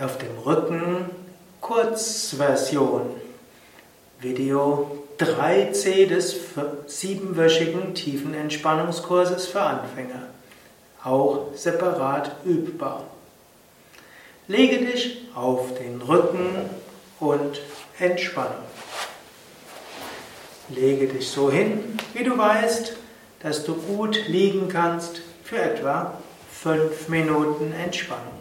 auf dem Rücken Kurzversion. Video 3c des siebenwöchigen tiefen Entspannungskurses für Anfänger. Auch separat übbar. Lege dich auf den Rücken und entspanne. Lege dich so hin, wie du weißt, dass du gut liegen kannst für etwa fünf Minuten Entspannung.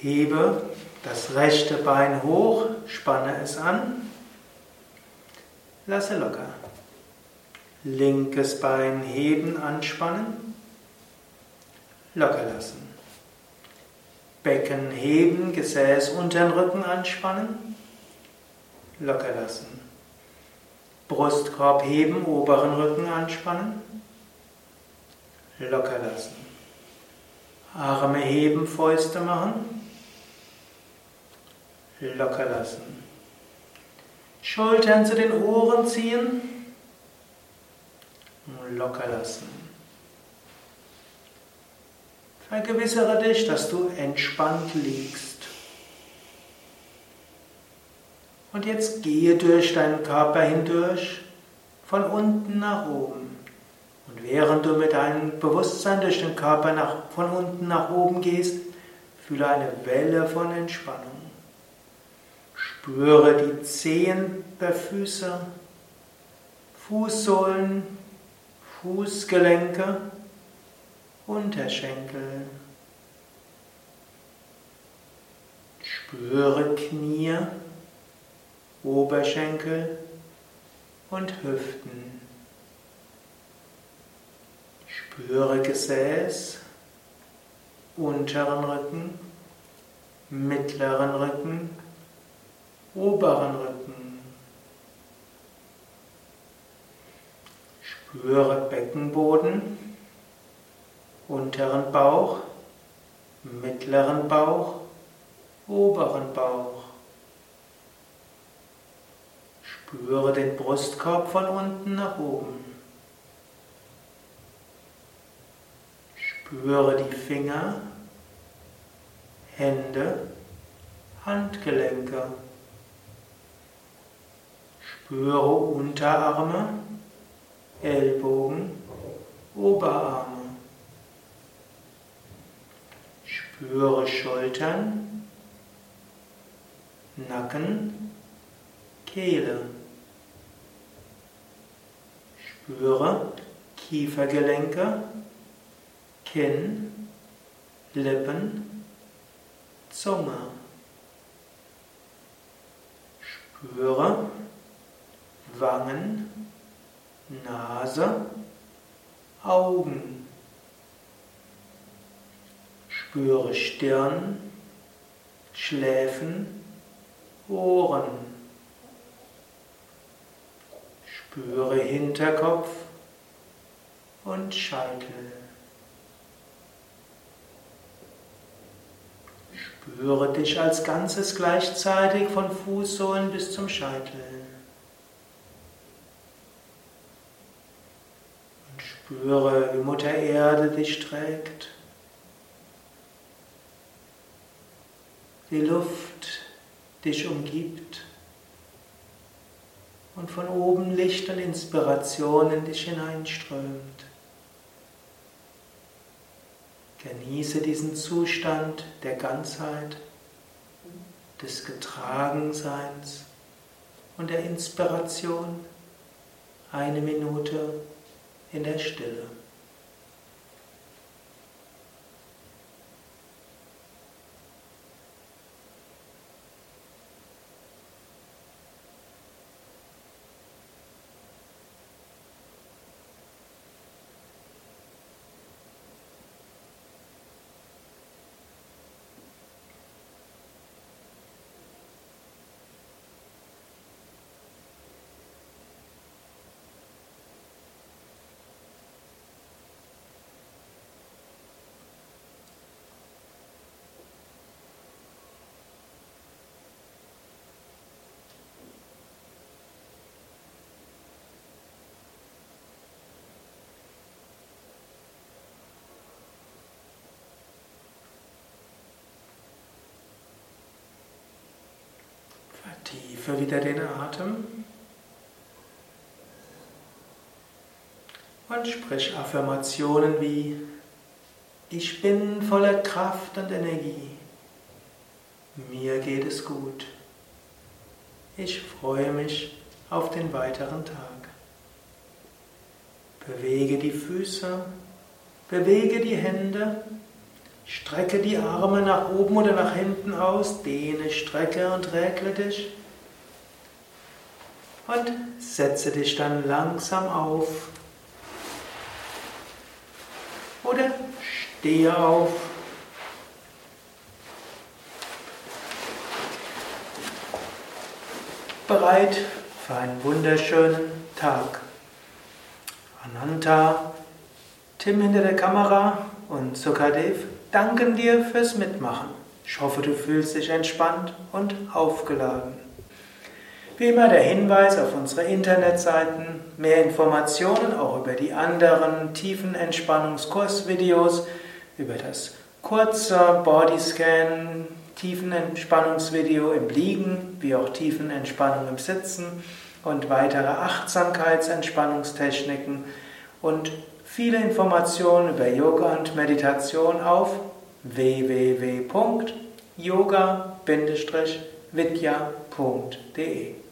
Hebe das rechte Bein hoch, spanne es an, lasse locker. Linkes Bein heben, anspannen, locker lassen. Becken heben, Gesäß unter den Rücken anspannen, locker lassen. Brustkorb heben, oberen Rücken anspannen, locker lassen. Arme heben, Fäuste machen, locker lassen. Schultern zu den Ohren ziehen, locker lassen. Vergewissere dich, dass du entspannt liegst. Und jetzt gehe durch deinen Körper hindurch, von unten nach oben. Während du mit deinem Bewusstsein durch den Körper nach, von unten nach oben gehst, fühle eine Welle von Entspannung. Spüre die Zehen der Füße, Fußsohlen, Fußgelenke, Unterschenkel. Spüre Knie, Oberschenkel und Hüften. Spüre Gesäß, unteren Rücken, mittleren Rücken oberen Rücken. Spüre Beckenboden, unteren Bauch, mittleren Bauch, oberen Bauch. Spüre den Brustkorb von unten nach oben. Spüre die Finger, Hände, Handgelenke. Spüre Unterarme, Ellbogen, Oberarme. Spüre Schultern, Nacken, Kehle. Spüre Kiefergelenke, Kinn, Lippen, Zunge. Spüre Wangen, Nase, Augen. Spüre Stirn, Schläfen, Ohren. Spüre Hinterkopf und Scheitel. Spüre dich als Ganzes gleichzeitig von Fußsohlen bis zum Scheitel. Spüre, wie Mutter Erde dich trägt. Die Luft dich umgibt und von oben Licht und Inspiration in dich hineinströmt. Genieße diesen Zustand der Ganzheit, des Getragenseins und der Inspiration. Eine Minute in der Stille. Tiefer wieder den Atem. Und sprich Affirmationen wie Ich bin voller Kraft und Energie. Mir geht es gut. Ich freue mich auf den weiteren Tag. Bewege die Füße, bewege die Hände, strecke die Arme nach oben oder nach hinten aus, dehne, strecke und regle dich und setze dich dann langsam auf oder stehe auf. Bereit für einen wunderschönen Tag. Ananta, Tim hinter der Kamera und Sukadev danken dir fürs Mitmachen. Ich hoffe, du fühlst dich entspannt und aufgeladen. Wie immer der Hinweis auf unsere Internetseiten, mehr Informationen auch über die anderen tiefen Entspannungskursvideos, über das kurze Bodyscan, Tiefenentspannungsvideo im Liegen, wie auch Tiefenentspannung im Sitzen und weitere Achtsamkeitsentspannungstechniken und viele Informationen über Yoga und Meditation auf www.yoga-vidya.de